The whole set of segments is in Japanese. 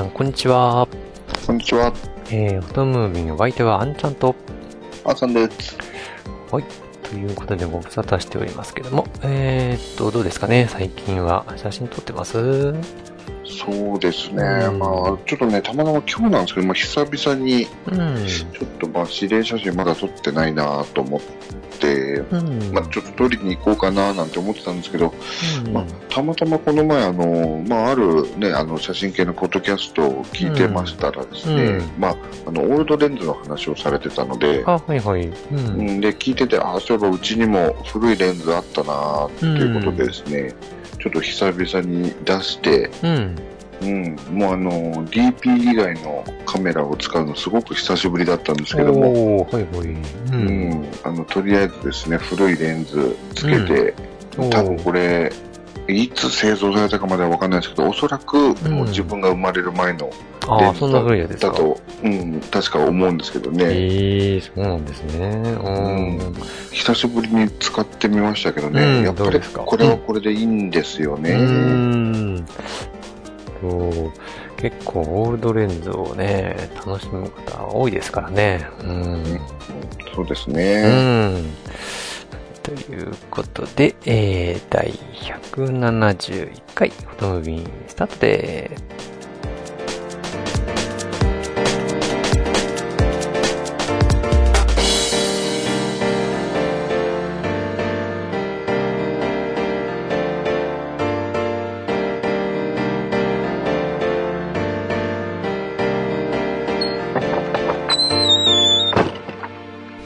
さん、こんにちは。こんにちは。えー、フォトムービング、お相手はあんちゃんと、あさんです。はい、ということでご無沙汰しておりますけども、えーっと、どうですかね、最近は写真撮ってます？そうですね。うんまあ、ちょっとね、たまたま今日なんですけど、まあ、久々に、うん。ちょっと、まあ、指令写真まだ撮ってないなと思って、うん。まあ、ちょっと撮りに行こうかななんて思ってたんですけど、うんまあ、たまたまこの前、あの、まあ、あるね、あの、写真系のポッドキャストを聞いてましたらですね、うんまあ、あの、オールドレンズの話をされてたので、いはい。う。うんん、で、聞いてて、あ、そういえばうちにも古いレンズあったなっていうことでですね、ちょっと久々に出して、うん。うん、もうあの、DP 以外のカメラを使うのすごく久しぶりだったんですけども、はいはい。う。うんん、あの、とりあえずですね、古いレンズつけて、おー多分これ、いつ製造されたかまではわかんないですけど、おそらくもう自分が生まれる前のレンズそんな古いやつですか？だと、うん、確か思うんですけどね、ええー、そうなんですね。うん。久しぶりに使ってみましたけどね、うんやっぱりこれはこれでいいんですよね。うーん。そう。結構オールドレンズをね、楽しむ方多いですからね。うん。そうですうね。ん。ということで、えー、第171回フォトムービンスタートで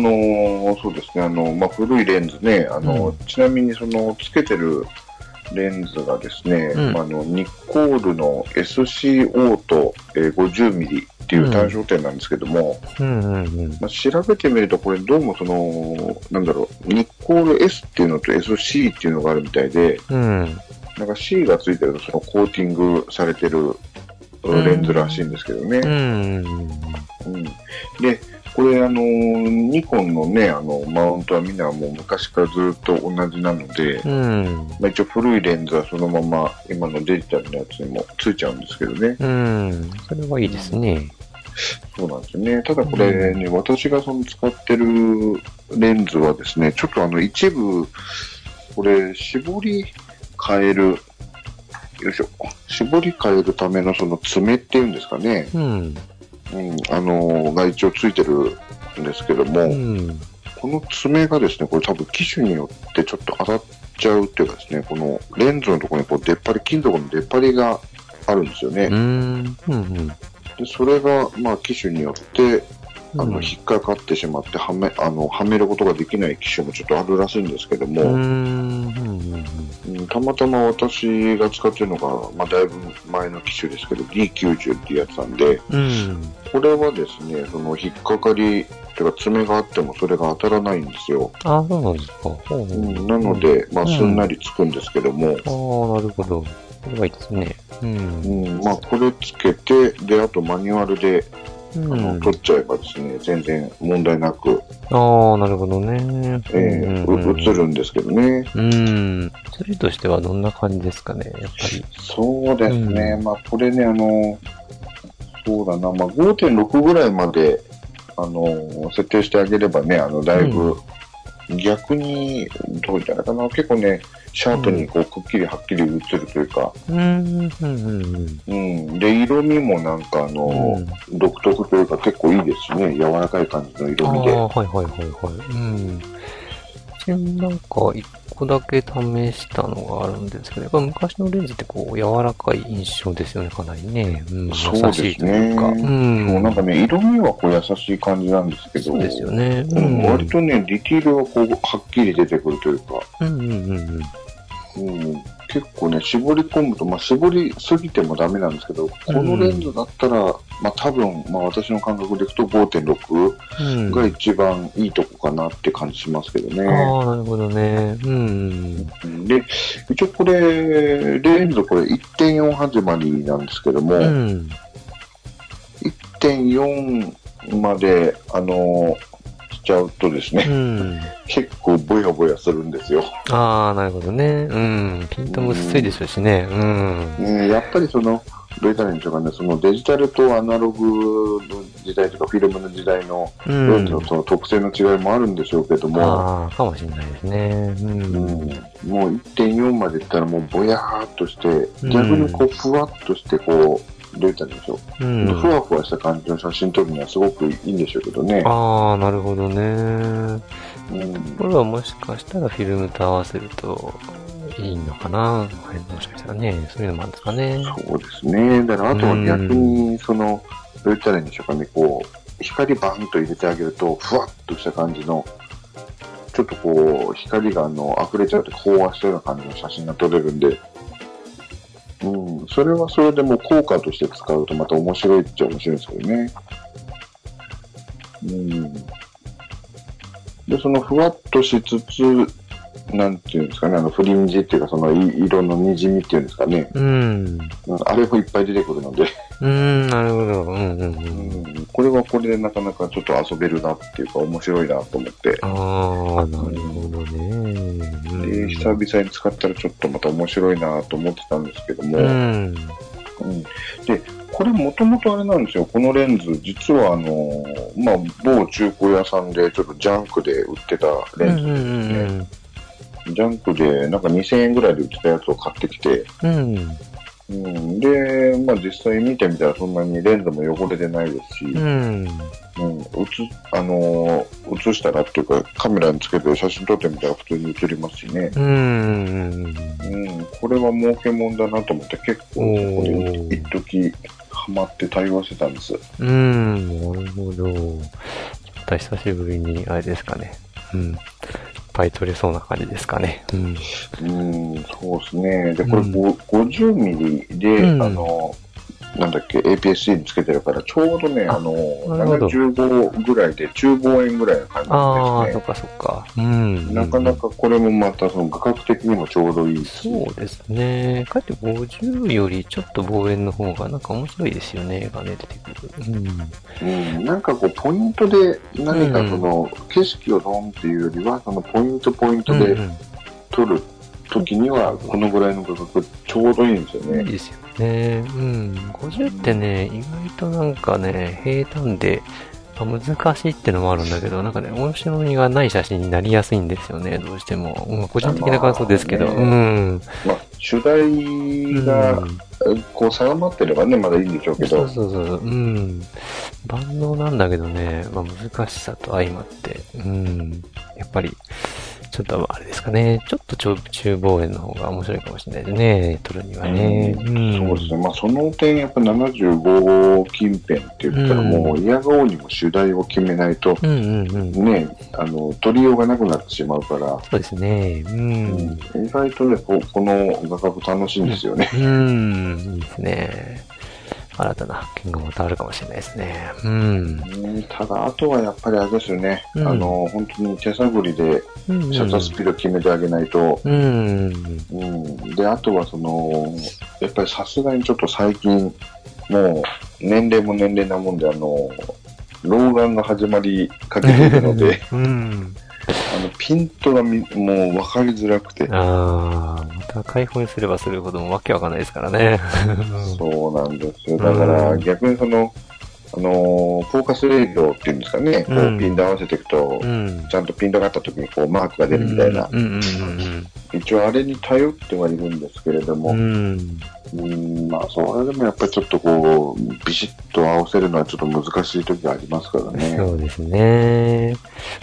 の、そうですね、あの、まあ、古いレンズね、あの、うんちなみにその、つけてるレンズがですね、うんまああの、ニッコールの SCO と、えー 50mm っていう単焦点なんですけども。まあ、調べてみると、これどうもその、なんだろう、ニッコール S っていうのと SC っていうのがあるみたいで、うん。なんか C がついてるとそのコーティングされてるうんレンズらしいんですけどね。うん。うんで、これ、あの、ニコンのね、あの、マウントはみんなもう昔からずっと同じなので、うん。まあ、一応古いレンズはそのまま今のデジタルのやつにもついちゃうんですけどね。うん。それはいいですね。そうなんですよね。ただこれね、私がその使ってるレンズはですね、ちょっとあの一部、これ、絞り変える、よいしょ、絞り変えるためのその爪っていうんですかね、うん。うん、あのが一応ついてるんですけども、うん。この爪がですね、これ多分機種によってちょっと当たっちゃうっていうかですね、このレンズのところにこう出っ張り、金属の出っ張りがあるんですよね。うん。うん。でそれが、まあ、機種によって、あの、うん引っかかってしまって、はめ、あの、はめることができない機種もちょっとあるらしいんですけども、うん。うんたまたま私が使ってるのが、まあ、だいぶ前の機種ですけど、D90 っていうやつなんで、うん。これはですね、その、引っかかり、てか爪があってもそれが当たらないんですよ。あ、そうなんですか。ほううん、なので、まあ、うんすんなりつくんですけども、ああ、なるほど。これはいいですね。うん。うん、まあ、これつけて、で、あとマニュアルで、うあの、ん。取っちゃえばですね、全然問題なく、ああ、なるほどね。えーうんう映るんですけどね。うん。それとしてはどんな感じですかね、やっぱり。そうですね、まあ、これね、あの、そうだな、まあ、5.6ぐらいまで、あの、設定してあげればね、あの、だいぶ、逆に、どうじゃないかな、結構ね、シャープにこう、くっきりはっきり映るというか、うん、うん、うん。うん。で、色味もなんか、あの、うん独特というか結構いいですしね、柔らかい感じの色味で。はいはいはいはい。うん。ちなんか一個だけ試したのがあるんですけど、やっぱ昔のレンズってこう柔らかい印象ですよね、かなりね。うん、そうですね優しいというか。うん。そうなんかね、色味はこう優しい感じなんですけど、そうですよね。ううんん。割とね、ディティールがこう、はっきり出てくるというか、うんうんうんうん。うん、結構ね、絞り込むと、まあ、絞りすぎてもダメなんですけど、このレンズだったら、まあ、多分、まあ、私の感覚でいくと5.6うん。が一番いいとこかなって感じしますけどね。ああ、なるほどね。うん。うんで、一応これ、レンズこれ1.4始まりなんですけども、うん。1.4まで、あのしちゃうとですね、うん。結構ボヤボヤするんですよ。ああ、なるほどね。うん。ピントも薄いでしょうしね。うん。ねやっぱりその、どう言ったらいいんでしょうかね、そのデジタルとアナログの時代とかフィルムの時代のうん。その特性の違いもあるんでしょうけども、ああ、かもしれないですね。う。うんん、もう1.4までいったらもうぼやーっとして、うん逆にこうふわっとしてこう、どう言ったんでしょう、うん。ふわふわした感じの写真撮るにはすごくいいんでしょうけどね。ああ、なるほどね。うんこれはもしかしたらフィルムと合わせるといいのかな？はい、もしかしたらね。そういうのもあるんですかね。そうですね。だからあとは逆に、その、どう言ったらいいんでしょうかね、こう、光バンと入れてあげると、ふわっとした感じの、ちょっとこう、光があの、溢れちゃうと飽和したような感じの写真が撮れるんで、うん、それはそれでも効果として使うとまた面白いっちゃ面白いですけどね。うん。で、そのふわっとしつつ、なんていうんですかね、あの、フリンジっていうか、そのい色の滲みっていうんですかね、うん。うんあれもいっぱい出てくるので、うん、なるほど。うんうんう。うんん、これはこれでなかなかちょっと遊べるなっていうか面白いなと思って、ああ、なるほどね。で、久々に使ったらちょっとまた面白いなと思ってたんですけども、ううんん。で、これもともとあれなんですよ、このレンズ、実はあの、まあ、某中古屋さんでちょっとジャンクで売ってたレンズうんうんですね。ジャンクでなんか2000円ぐらいで売ってたやつを買ってきて、うん。うん。うん、で、まあ実際見てみたらそんなにレンズも汚れてないですし、うん。うん、映あのー映したらっていうか、カメラにつけて写真撮ってみたら普通に映りますしね。うん。うん、これは儲けもんだなと思って結構そこおでー一時ハマって対応してたんです。うん。なるほど。久しぶりに、あれですかね。うん。いっぱい撮れそうな感じですかね。うん。うん、そうですね。で、これうんご50ミリで、うんあのなんだっけ、APS-C につけてるから、ちょうどね、ああの、なるほど75ぐらいで、中望遠ぐらいの感ああ、そっじですかそっか。うん。ね。なかなかこれもまた、その画角的にもちょうどいいし。そうですね。かえって50よりちょっと望遠の方がなんか面白いですよね、がね、出てくる。うん。うん、なんかこう、ポイントで何かその、景色をドンっていうよりは、そのポイントポイントでうん撮る時には、このぐらいの画角ちょうどいいんですよね。いいですよね。うん。50ってね、意外となんかね、平坦で、まあ難しいってのもあるんだけど、なんかね、面白みがない写真になりやすいんですよね、どうしても。うん個人的な感想ですけど。まあねうん。まあ、主題がう、んこう、定まってればね、まだいいんでしょうけそうど、そうそう。うん。万能なんだけどね、まあ難しさと相まって、うん。やっぱり、ちょっとあれですかね、ちょっと中中望遠の方が面白いかもしれないですね、撮るにはね。うんそうですね。まあ、その点、やっぱ75近辺って言ったら、もう、嫌顔にも主題を決めないと、うんうんうん。ね、あの、取りようがなくなってしまうから、そうですね。うん。意外とね、ここの画角楽しいんですよね。うん、いいですね。新たな発見がまたあるかもしれないですね。うん。うんただ、あとはやっぱりあれですよね。うんあの、本当に手探りでうんシャッタースピード決めてあげないと、うん。うん。で、あとはその、やっぱりさすがにちょっと最近、もう、年齢も年齢なもんで、あの、老眼が始まりかけているので、うん。あの、ピントがみもう分かりづらくて、ああ、また開放にすればするほどもわけわかんないですからね。そうなんですよ。だから、うん逆にその、あの、フォーカスレードっていうんですかね、こううんピンで合わせていくとう、ん。ちゃんとピントがあった時にこうマークが出るみたいな、一応あれに頼ってはいるんですけれども、うん。うん。まあ、それでもやっぱりちょっとこう、ビシッと合わせるのはちょっと難しい時がありますからね。そうですね。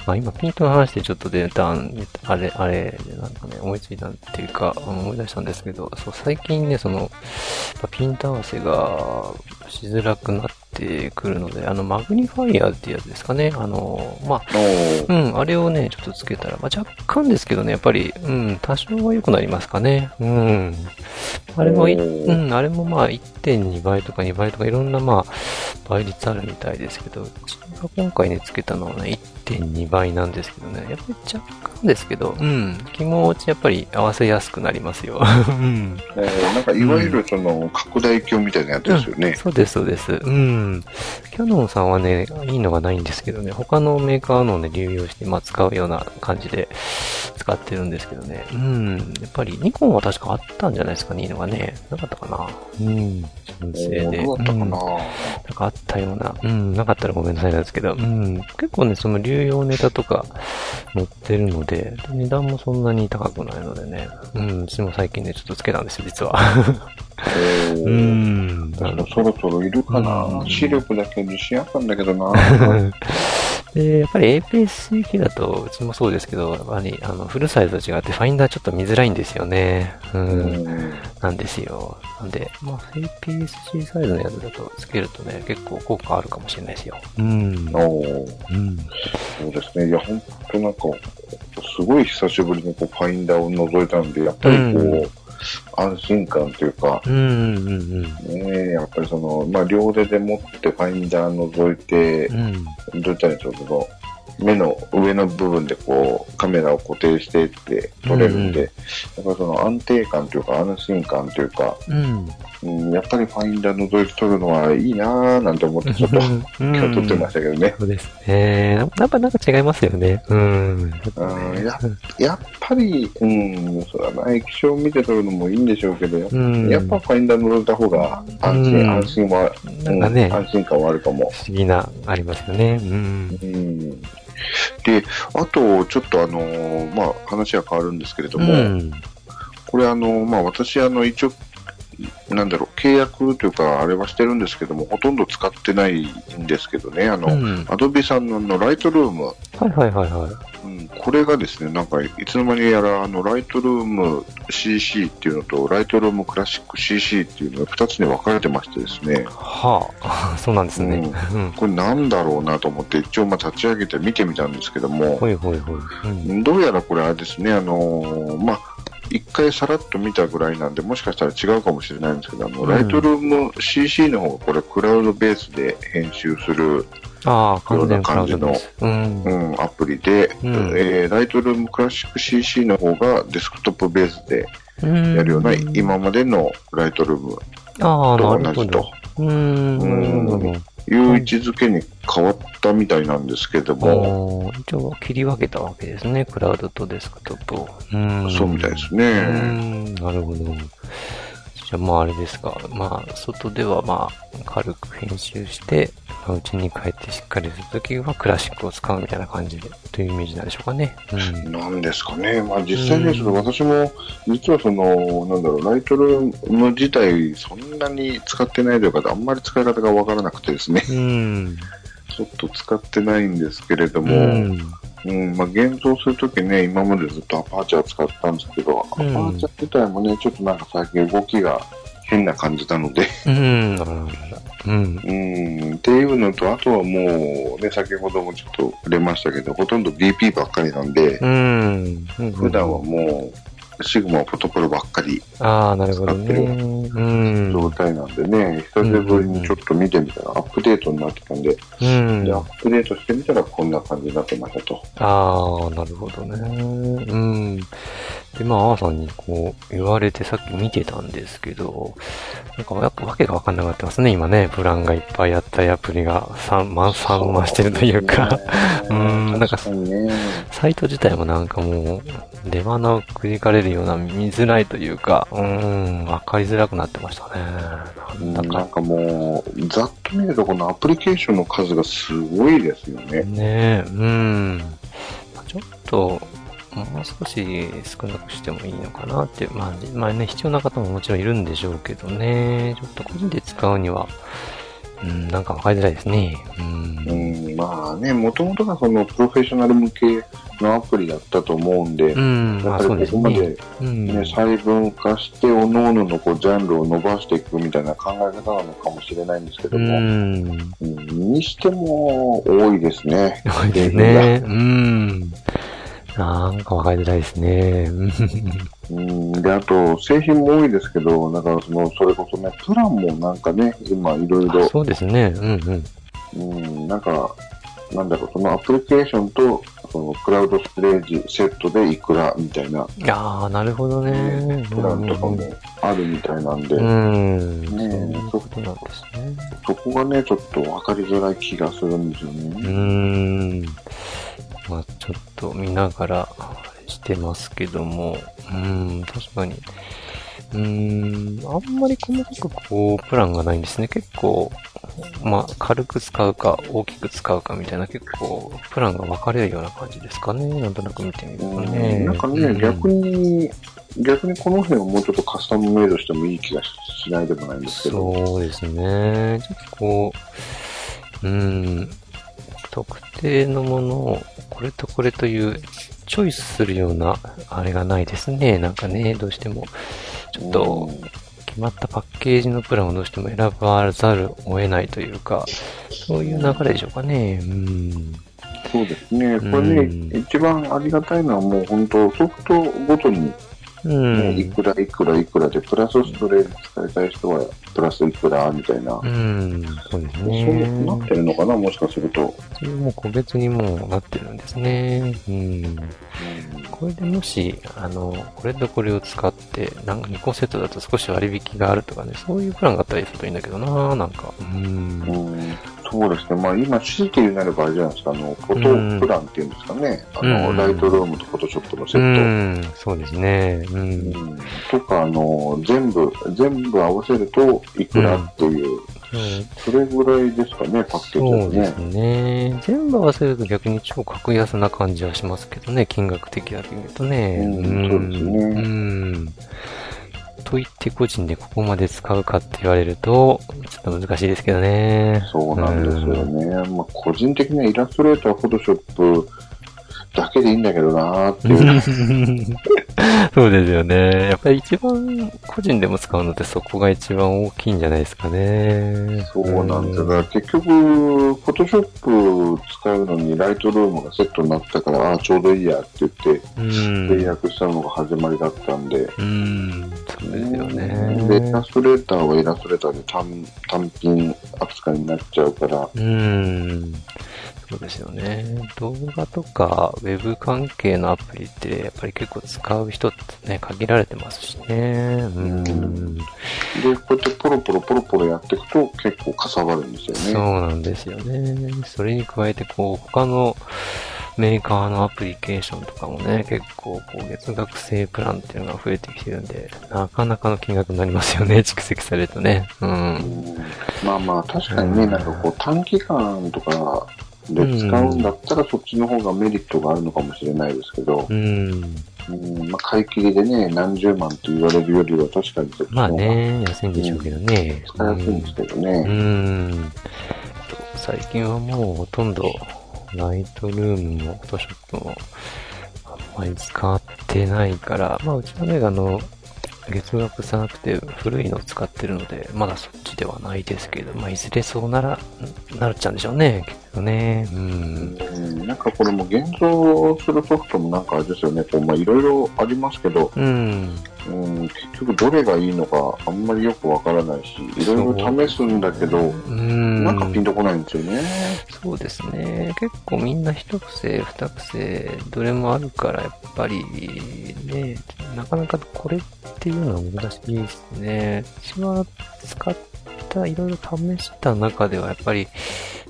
まあ今、ピントの話でちょっと出たん、あれ、あれ、なんかね、思いついたっていうか、思い出したんですけど、そう、最近ね、その、ピント合わせがしづらくなってくるので、あの、マグニファイアってやつですかね。あの、まあ、うん、あれをね、ちょっとつけたら、まあ、若干ですけどね、やっぱり、うん、多少は良くなりますかね。うん。あれもうん、あれもまあ1.2倍とか2倍とかいろんなまあ倍率あるみたいですけど、うちが今回ね、つけたのはね、1.2倍なんですけどね、やっぱり若干ですけど、うん、気持ちやっぱり合わせやすくなりますよ。うん。えーなんかいわゆるその拡大鏡みたいなやつですよね。そうです、そうです。うん。キャノンさんはね、いいのがないんですけどね、他のメーカーのをね、流用して、まあ使うような感じで使ってるんですけどね。うん。やっぱりニコンは確かあったんじゃないですかね、いいのがね。なかったかな。うん。純正で。どうだったかな、うんなんかあったような。うん、なかったらごめんなさいなんですけど、うん、結構ね、その流用ネタとか載ってるので、値段もそんなに高くないのでね、うん、私も最近ね、ちょっとつけたんですよ、実は。えーうん。あのそろそろいるかな、うん視力だけ自信あったんだけどな で、やっぱり APS-C だと、うちもそうですけど、やっぱり、あの、フルサイズと違って、ファインダーちょっと見づらいんですよね。う。うんんなんですよ。なんで、まあ、APS-C サイズのやつだとつけるとね、結構効果あるかもしれないですよ。うん。おーうん。そうですね。いや、本当なんか、すごい久しぶりにこうファインダーを覗いたんで、やっぱりこう、うん安心感というか、うん、うん、うん。ねえ、やっぱりその、まあ、両手で持ってファインダー覗いてう、ん。どう言ったらいいんでしょう、目の上の部分でこう、カメラを固定してって撮れるんで、うんやっぱりその安定感というか安心感というか、うん。うん、やっぱりファインダー覗いて撮るのはいいなぁなんて思ってちょっと、うん今日撮ってましたけどね。そうですね。やっぱなんか違いますよね。うん。うんややっぱり、うん、そうだな、液晶見て撮るのもいいんでしょうけど、やうん。やっぱファインダー覗いた方が安心、うん安心は、なんかね、うん安心感はあるかも。不思議な、ありますよね。うん。うんで、あと、ちょっとあのーまあ、話は変わるんですけれども、うん。これあの、まあ、私あの、一応、なんだろう、契約というか、あれはしてるんですけども、ほとんど使ってないんですけどね、あの、うん。アドビさんのライトルーム、はいはいはいはい。うん、これがですね、なんか、いつの間にやら、あの、ライトルーム CC っていうのと、ライトルームクラシック CC っていうのが2つに分かれてましてですね、はあ、そうなんですね。うん。これなんだろうなと思って、一応まあ立ち上げて見てみたんですけども、ほいほいほい。うん。どうやらこれあれですね、あのーまあ、一回さらっと見たぐらいなんで、もしかしたら違うかもしれないんですけど、あの、うんライトルーム CC の方がこれクラウドベースで編集する、ああ、完全クラウドです。うん。うん、アプリで、うんえーライトルームクラシック CC の方がデスクトップベースでやるような、今までのライトルームと同じと。うーん。いう位置づけに変わったみたいなんですけども、一応切り分けたわけですね。クラウドとデスクトップを。うん。そうみたいですうね。ん。なるほど。じゃあまああれですか。まあ、外ではまあ、軽く編集して、まあ、うちに帰ってしっかりするときはクラシックを使うみたいな感じで、というイメージなんでしょうかね。うん。なんですかね。まあ実際ですと私も、実はその、なんだろう、ライトルーム自体そんなに使ってないというか、あんまり使い方がわからなくてですね、うん。ちょっと使ってないんですけれどうも、ん。うん、まあ現像するときね、今までずっとアパーチャー使ってたんですけど、アパうんーチャー自体もね、ちょっとなんか最近動きが変な感じなので、うん。うん。うん、っていうのと、あとはもう、ね、先ほどもちょっと触れましたけど、ほとんど DP ばっかりなんで、うん。普段はもう、シグマフォトプロばっかりああ、なるほどね。使ってうん。状態なんでね、久しぶりにちょっと見てみたら、アップデートになってたんで、うんで、ア。ップデートしてみたらこんな感じになってましたと。ああ、なるほどね。うん。で、まあ、アーさんにこう言われてさっき見てたんですけど、なんかやっぱわけがわかんなくなってますね、今ね。プランがいっぱいあったりアプリが散漫、散漫してるというか、うんなんかね。サイト自体もなんかもう、出花をくじかれるような見づらいというか、うん、わかりづらくなってましたね。うんなんなんかもう、ざっと見るとこのアプリケーションの数がすごいですよね。ねえ、うん。まあちょっと、うもう少し少なくしてもいいのかなって、まあ、まあね、必要な方ももちろんいるんでしょうけどね、ちょっと個人で使うには、うん、なんかわかりづらいですね。うん。うん、まあね、もともとがそのプロフェッショナル向けのアプリだったと思うんで、うん、まあそうやっぱりですね。ここまでうん。ね、細分化して、各々のこうジャンルを伸ばしていくみたいな考え方なのかもしれないんですけうども、ん。うんにしても多いですね。多いですね。うん。なんかわかりづらいですね。うんうん、で、あと、製品も多いですけど、だからその、それこそね、プランもなんかね、今いろいろ、そうですね。うんうん。うん、なんか、なんだろう、そのアプリケーションと、そのクラウドストレージセットでいくらみたいな、いやー、なるほどね。プランとかもあるみたいなんで、うん。ねそことなんですね。そこがね、ちょっと分かりづらい気がするんですようね。ーん。まあちょっと見ながらしてますけども、うーん、確かに。うーん、あんまり細かくこう、プランがないんですね。結構、まあ軽く使うか、大きく使うかみたいな結構、プランが分かれるような感じですかね。なんとなく見てみるとね。なんかね、うん逆に、逆にこの辺をもうちょっとカスタムメイドしてもいい気がしないでもないんですけど。そうですね。ちょっとこう、うーん、特定のものを、これとこれという、チョイスするような、あれがないですね。なんかね、どうしても、ちょっと、決まったパッケージのプランをどうしても選ばざるを得ないというか、そういう流れでしょうかね。うん。そうですね。これね、うん一番ありがたいのはもう本当ソフトごとに、うねいん。くらいくらいくらで、プラスストレージ使いたい人はプラスいくらみたいな。うん。そうですそうね。なってるのかな、もしかすると。それも個別にもうなってるんですね。うん。これでもし、あの、これとこれを使って、なんか2個セットだと少し割引があるとかね、そういうプランがあったりするといいんだけどななんか。う。うんんそうですね。まあ今、強いて言うなればあれじゃないですか、あの、フォトプランっていうんですかね。あの、うんライトルームとフォトショップのセうット。ん、そうですね。うん。うんとか、あの、全部、全部合わせるといくらっていう、それぐらいですかね、パッケーそうですすね。ね。全部合わせると逆に超格安な感じはしますけどね、金額的だけ見るとね。うんそうですねうん。と言って個人でここまで使うかって言われると、ちょっと難しいですけどね。そうなんですよね。まあ、個人的にはイラストレーター、フォトショップだけでいいんだけどなーっていう。そうですよね。やっぱり一番個人でも使うのってそこが一番大きいんじゃないですかね。そうなん。だから結局、フォトショップ使うのにライトルームがセットになったから、ああ、ちょうどいいやって言って、うん。契約したのが始まりだったんで。うん。そうですよで、イね。ラストレーターはイラストレーターで単単品扱いになっちゃうから、うん。そうですよね。動画とか、ウェブ関係のアプリって、やっぱり結構使う人ってね、限られてますしね。うん。で、こうやってポロポロポロポロやっていくと結構かさばるんですよそうね。なんですよね。それに加えて、こう、他のメーカーのアプリケーションとかもね、結構、こう、月額制プランっていうのが増えてきてるんで、なかなかの金額になりますよね、蓄積されるとね。う。うんんまあまあ、確かにね、なんかこう短期間とかで使うんだったらそっちの方がメリットがあるのかもしれないですけど、うん。うんまあ、買い切りでね、何十万って言われるよりは確かにそっちまあの方がね、安いんでしょうけどね。使いやすいんですけどうね。ん。最近はもうほとんど、ライトルームも、フォトショップも、あんまり使ってないから、まあうちのね、あの、月額じゃなくて古いのを使ってるので、まだそっちではないですけど、まあいずれそうなら、なるっちゃうんでしょうね、結局ね。うん。うんなんかこれも現像するソフトもなんかあれですよね、こうまあいろいろありますけど、うん。うん、結局どれがいいのかあんまりよくわからないし、いろいろ試すんだけど、うん。なんかピンとこないんですよね。そうですね。結構みんな一癖、二癖、どれもあるから、やっぱりね、なかなかこれっていうのは難しいですね。私は使った、いろいろ試した中では、やっぱり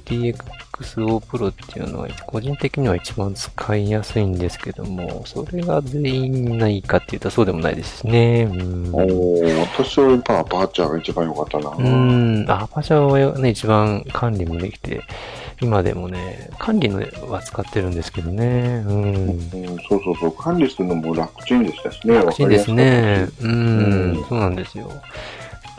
DXO Pro っていうのは、個人的には一番使いやすいんですけども、それが全員ないかって言ったらそうでもないですしね。うんおー私はやっぱアパーチャーが一番良かったな。うーん、アパチャーはね、一番管理もできて、今でもね、管理のは使ってるんですけどね。うん。うん、そうそうそう、管理するのも楽ちんでしたしね。楽ちんですね。ううんん、そうなんですよ。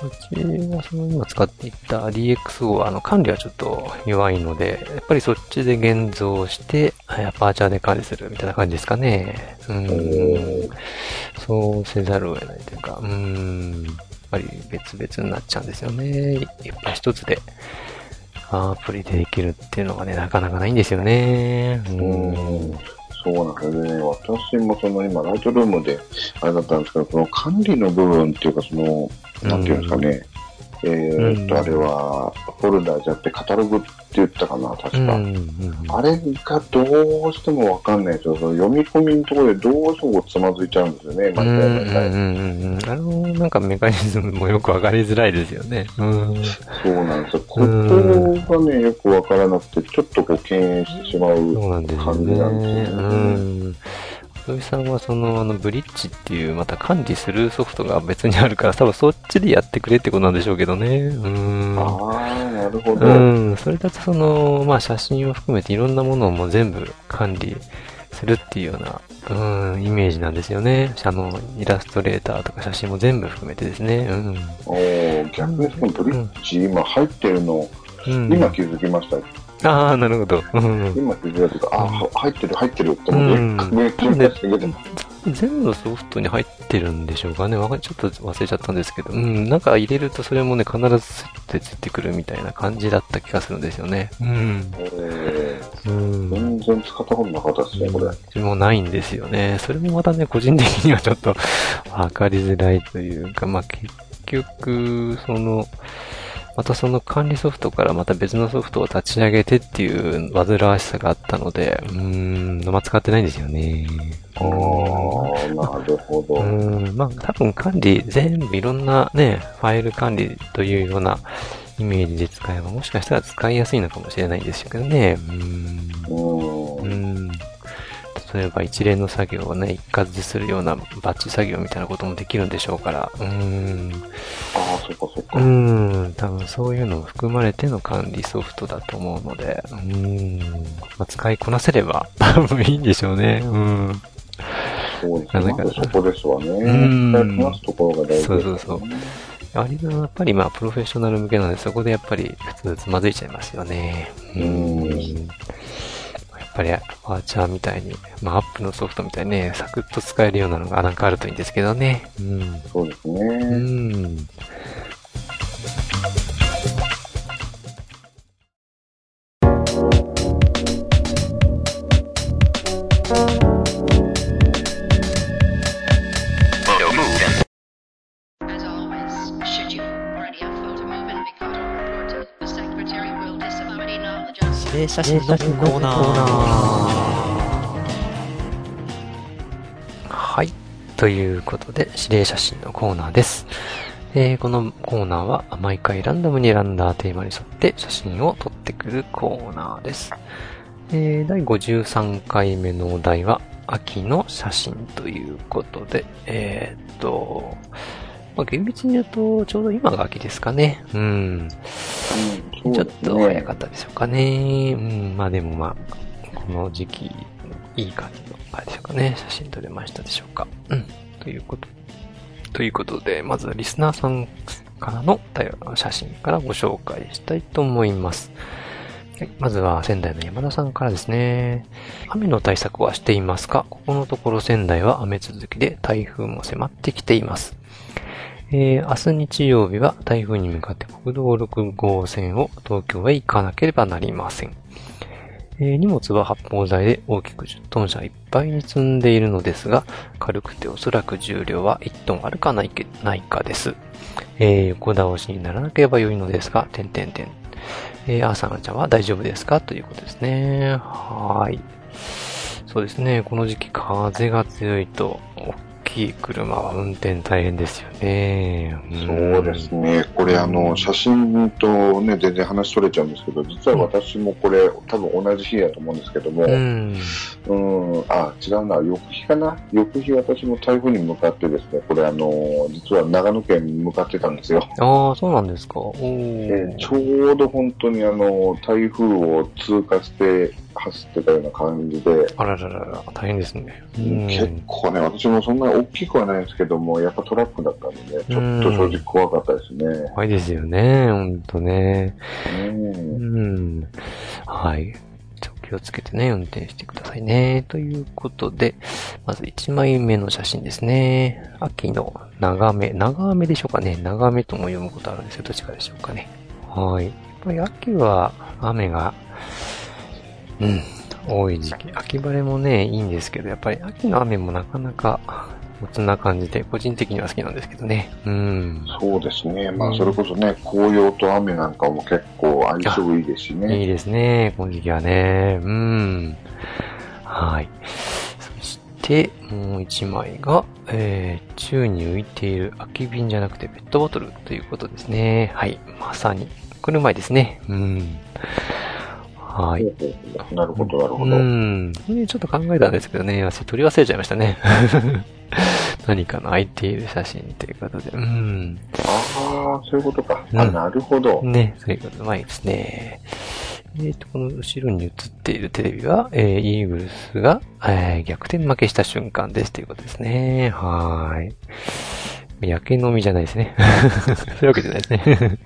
うちはその今使っていた DXO あの管理はちょっと弱いので、やっぱりそっちで現像して、アパーチャーで管理するみたいな感じですかね。うん。そうせざるを得ないというか、うん。やっぱり別々になっちゃうんですよね。やっぱ一つでアプリでできるっていうのがね、なかなかないんですよね。ううんん。そうなんですね。私もその今、ライトルームで、あれだったんですけど、この管理の部分っていうか、その、なんていうんですかね。えーっと、うんあれは、フォルダーじゃなくて、カタログって言ったかな、確か。あれがどうしてもわかんないですよ。その読み込みのところでどうしてもつまずいちゃうんですよね、毎回毎回。うんうんあの、なんかメカニズムもよくわかりづらいですよね。うん。そうなんですよ。ここがね、よくわからなくて、ちょっとこう、敬遠してしまう。そうなんですよ感じなんね。ですよねうん。土井さんはその、あの、ブリッジっていう、また管理するソフトが別にあるから、多分そっちでやってくれってことなんでしょうけどね。うん。ああ、なるほど。うん。それだとその、まあ写真を含めていろんなものをもう全部管理するっていうような、うん、イメージなんですよね。あの、イラストレーターとか写真も全部含めてですね。うん。おー逆にそのブリッジ、今入ってるの、うん、今気づきました。ああ、なるほど。うん。今気づいたというか、あーは入ってる、入ってるって思って、うんめっちゃ見してけど、全部のソフトに入ってるんでしょうかね。わかちょっと忘れちゃったんですけど。うん。なんか入れるとそれもね、必ずセットでついてくるみたいな感じだった気がするんですよね。うん。えうん。ー全然使ったことなかったですね、これ。うちもないんですよね。それもまたね、個人的にはちょっとわかりづらいというか、まあ、結局、その、またその管理ソフトからまた別のソフトを立ち上げてっていう煩わしさがあったので、うーん、まあ、使ってないんですよね。ああ、なるほど。うん、まあ多分管理、全部いろんなね、ファイル管理というようなイメージで使えば、もしかしたら使いやすいのかもしれないんですけどね。うんうん。えば一連の作業をね、一括でするようなバッチ作業みたいなこともできるんでしょうから、うーん、ああ、そっかそっか。うーん、多分そういうのも含まれての管理ソフトだと思うので、うーん、まあ、使いこなせれば 多分いいんでしょうね。うん。そうですね。まずそこですわね。うん使いこなすところが大事ね。そうそうそう割とやっぱりまあプロフェッショナル向けなので、そこでやっぱり普通つまずいちゃいますよね。うんぱりワーチャーみたいに、まあアップのソフトみたいにね、サクッと使えるようなのがなんかあるといいんですけどね。うん。そうですうね。ん。写真のコーナー。はい。ということで、指令写真のコーナーです。えーこのコーナーは毎回ランダムに選んだテーマに沿って写真を撮ってくるコーナーです。えー第53回目のお題は秋の写真ということで、えーっと、まあ、厳密に言うとちょうど今が秋ですかね。うん。うんそうちょっと早かったでしょうかね。うん、まあでもまあ、この時期、いい感じの、あれでしょうかね。写真撮れましたでしょうか。うん。ということ、ということで、まずはリスナーさんからの写真からご紹介したいと思います。はい、まずは仙台の山田さんからですね。雨の対策はしていますか？ここのところ仙台は雨続きで台風も迫ってきています。えー明日日曜日は台風に向かって国道6号線を東京へ行かなければなりません。えー荷物は発泡剤で大きく10トン車いっぱいに積んでいるのですが、軽くておそらく重量は1トンあるかないないかです。えー横倒しにならなければ良いのですが、点々点。えー、アーサナちゃんは大丈夫ですか？ということですね。はい。そうですね。この時期風が強いと、大ききい車は運転大変ですよね。そうですね。これ、あの、写真とね、全然話それちゃうんですけど、実は私もこれ、多分同じ日やと思うんですけども、うん。うん、あ、違うな、翌日かな？翌日私も台風に向かってですね、これあの、実は長野県に向かってたんですよ。ああ、そうなんですか。おえーーちょうど本当にあの、台風を通過して走ってたような感じで、あらららら、大変ですね。う結ん。構ね、私もそんなに大きくはないですけども、やっぱトラックだったんでね、ちょっと正直怖かったですね。怖いですよね、ほんとね。うんうん。はい。ちょ気をつけてね、運転してくださいね。ということで、まず1枚目の写真ですね。秋の長め、長雨でしょうかね。長めとも読むことあるんですよ。どっちかでしょうかね。はい。やっぱり秋は雨が、うん、多い時期。秋晴れもね、いいんですけど、やっぱり秋の雨もなかなか、そんな感じで、個人的には好きなんですけどね。うん。そうですね。まあ、うんそれこそね、紅葉と雨なんかも結構相性いいですしいいね。ですね、この時期はね。うん。はい。そして、もう一枚が、えー、宙に浮いている空き瓶じゃなくてペットボトルということですね。はい。まさに、これうまいですね。うん。はい。なるほど、なるほうど。ん。これちょっと考えたんですけどね、私取り忘れちゃいましたね。何かの空いている写真ということで。うん。ああ、そういうことか。うんあ、なるほど。ね、そういうこと、うまいですね。えっ、と、この後ろに映っているテレビは、えーイーグルスが、えー逆転負けした瞬間ですということですね。はーい。焼け飲みじゃないですね。そういうわけじゃないですね。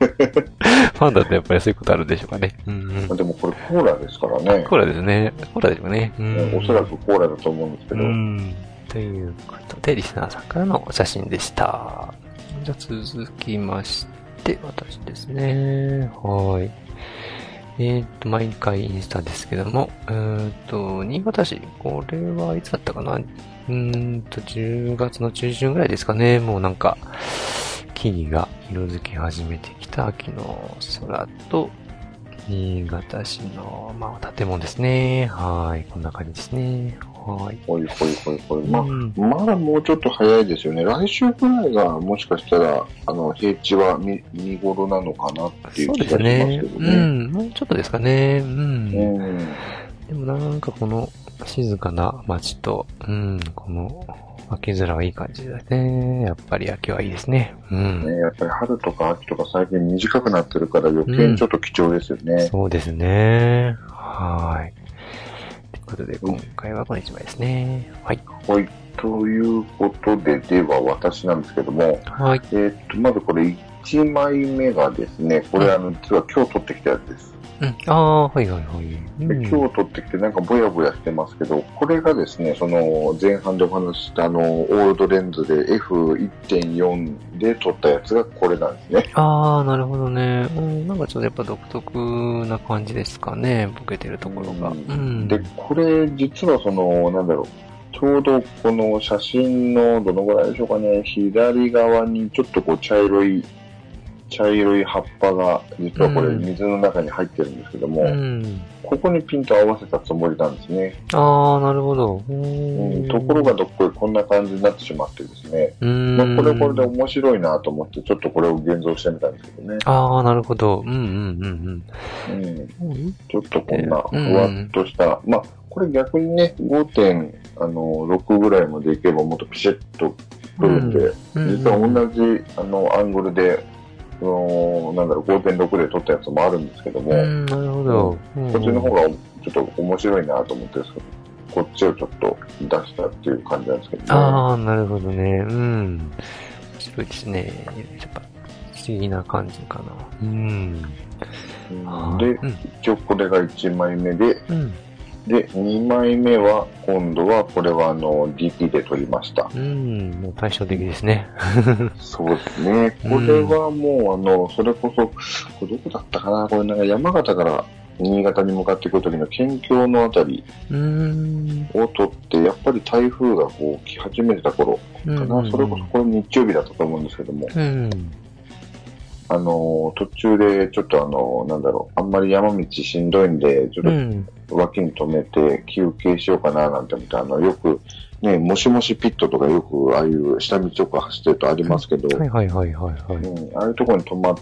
ファンだとやっぱりそういうことあるんでしょうかね。うんでもこれコーラですからね。コーラですね。コーラでしょうね。うねんおそらくコーラだと思うんですけど。うん。ということで、リスナーさんからの写真でした。じゃあ続きまして、私ですね。はい。えーっと、毎回インスタですけども、えーっと、新潟市、これはいつだったかな？うーんと、10月の中旬ぐらいですかね。もうなんか、木々が色づき始めてきた秋の空と、新潟市の、まあ、建物ですね。はい。こんな感じですね。はい。ほいほいほいほい。まあ、うんまだもうちょっと早いですよね。来週くらいがもしかしたら、あの、平地は見見頃なのかなっていう気がしますですねけ。どね。うん。もうちょっとですかね。うん。うん。でもなんかこの静かな街と、うん、この秋空はいい感じだね。やっぱり秋はいいですね。うん。ね、やっぱり春とか秋とか最近短くなってるから余計にちょっと貴重ですよね。そうですね。はい。ということで、今回はこの一枚ですね。はい。はい。ということで、では私なんですけども、はい。えーっと、まずこれ1枚目がですね、これあの、実は今日撮ってきたやつです。うん。ああ、はいはいはい。でうん今日撮ってきてなんかぼやぼやしてますけど、これがですね、その前半でお話ししたあの、オールドレンズで F1.4 で撮ったやつがこれなんですね。ああ、なるほどね。うん、なんかちょっとやっぱ独特な感じですかね。ボケてるところが。ううん。で、これ実はその、なんだろう、ちょうどこの写真のどのぐらいでしょうかね、左側にちょっとこう茶色い、茶色い葉っぱが実はこれうん水の中に入ってるんですけども、うん。ここにピント合わせたつもりなんですね。ああ、なるほど。ううんん、ところがどっこいこんな感じになってしまってですね、うん。まあ、これはこれで面白いなと思って、ちょっとこれを現像してみたんですけどね。ああ、なるほど。うんうんうんうん、うん。ちょっとこんなふわっとした、まあ、これ逆にね、5.6ぐらいまでいけばもっとピシッとくるんで、うん実は同じあのアングルで、そのなんだろう、5.6で撮ったやつもあるんですけども、うん、なるほど。こっちの方がちょっと面白いなと思ってるんですけど、こっちをちょっと出したっていう感じなんですけどね。ああ、なるほどね。うん。面白いですね。やっぱ、不思議な感じかな。うん。うんで、うん。一応これが1枚目で、うん。で、2枚目は、今度は、これはあの、DP で撮りました。うん。もう対照的ですね。そうですね。これはもう、あの、それこそ、これどこだったかな？これなんか山形から新潟に向かってくる時の県境のあたりうん。を撮って、やっぱり台風がこう来始めてた頃うんかな。それこそこれ日曜日だったと思うんですけども、うん。あの、途中でちょっとあの、なんだろう、あんまり山道しんどいんで、ちょっうん。と脇に止めて休憩しようかななんて思って、あの、よくね、もしもしピットとかよく、ああいう下道とか走ってるとありますけど、はいはいはいはいはい。うん、ああいうところに止まっ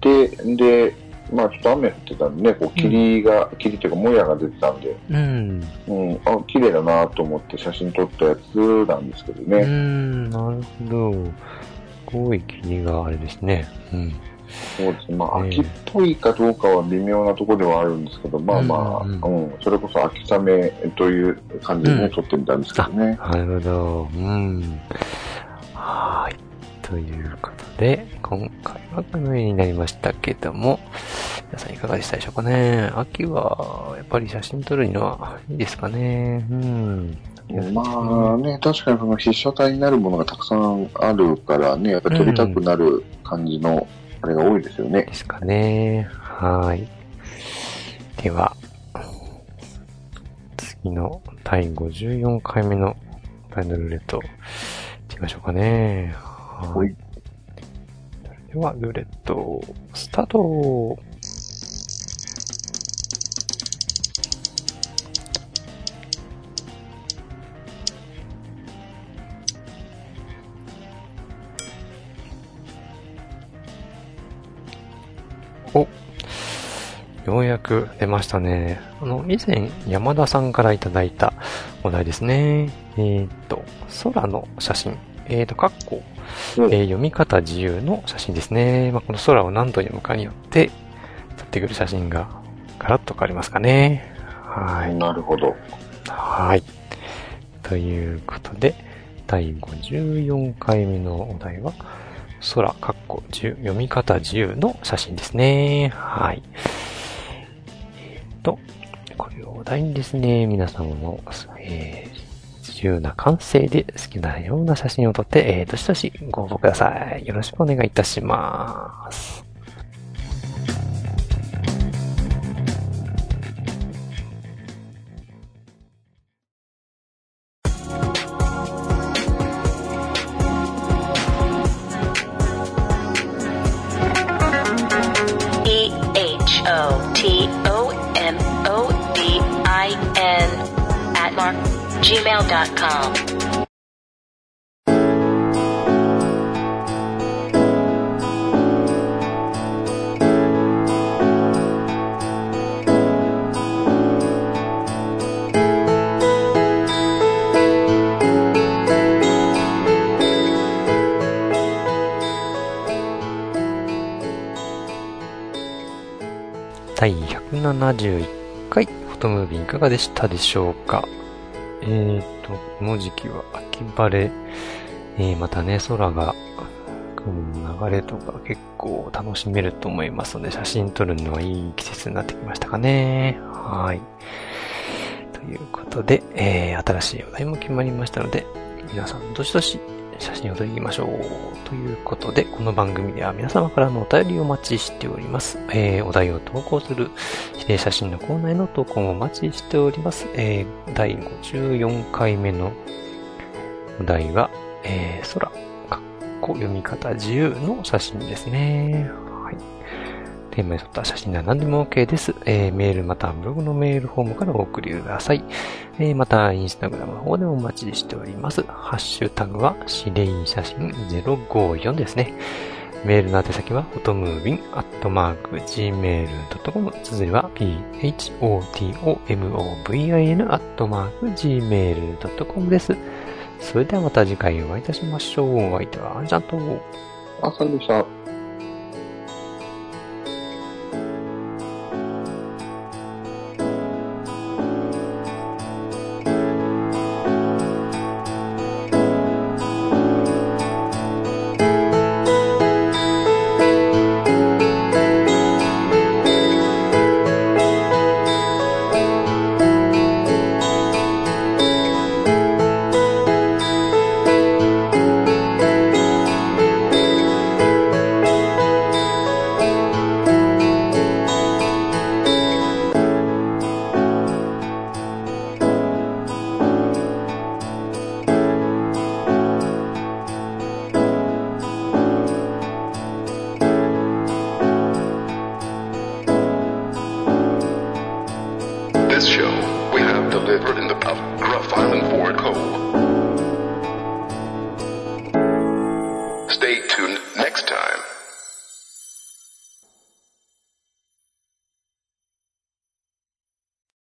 て、で、まあちょっと雨降ってたんでね、こう霧が、霧っていうかもやが出てたんで、うん。うん、あ、綺麗だなと思って写真撮ったやつなんですけどうね。ん、なるほど。すごい霧があれですね。うん。そうですね。まあええ秋っぽいかどうかは微妙なところではあるんですけど、まあまあ、ううんん、それこそ秋雨という感じで撮ってみたんですけどね。なるほど。うん。はーい。ということで、今回はこのようになりましたけども、皆さんいかがでしたでしょうかね。秋は、やっぱり写真撮るのはいいですかね。うん。まあね、確かにその被写体になるものがたくさんあるからね、やっぱり撮りたくなる感じの、あれが多いですよね。ですかね。はーい。では、次の第54回目のファイナルルーレット、行ってみましょうかね。ははいい。それでは、ルーレット、スタートようやく出ましたね。あの、以前山田さんからいただいたお題ですね。えーっと、空の写真。えーっと、かっこ、えー読み方自由の写真ですね。まあ、この空を何度読むかによって、撮ってくる写真がガラッと変わりますかね。はい。なるほど。はい。ということで、第54回目のお題は、空、かっこ、読み方自由の写真ですね。はい。と、これをお題にですね、皆様の、えー自由な感性で好きなような写真を撮って、えー、どしどしご応募ください。よろしくお願いいたします。かがでしたでしょうかえーと、この時期は秋晴れ、えー、またね、空が、雲の流れとか結構楽しめると思いますので、写真撮るのはいい季節になってきましたかね。はい。ということで、えー、新しいお題も決まりましたので、皆さんどしどし写真を撮りましょう。ということで、この番組では皆様からのお便りをお待ちしております。えー、お題を投稿する指定写真のコーナーへの投稿もお待ちしております。えー、第54回目のお題は、えー、空、かっこ読み方自由の写真ですね。テーマに沿った写真なら何でも OK です。えー、メールまたはブログのメールフォームからお送りください。えー、また、インスタグラムの方でもお待ちしております。ハッシュタグは、指令写真054ですね。メールの宛先は、フォトムービンアットマーク gmail.com。綴りは、photomobin アットマーク gmail.com です。それではまた次回お会いいたしましょう。お相手は、あんちゃんと、あ、さんでした。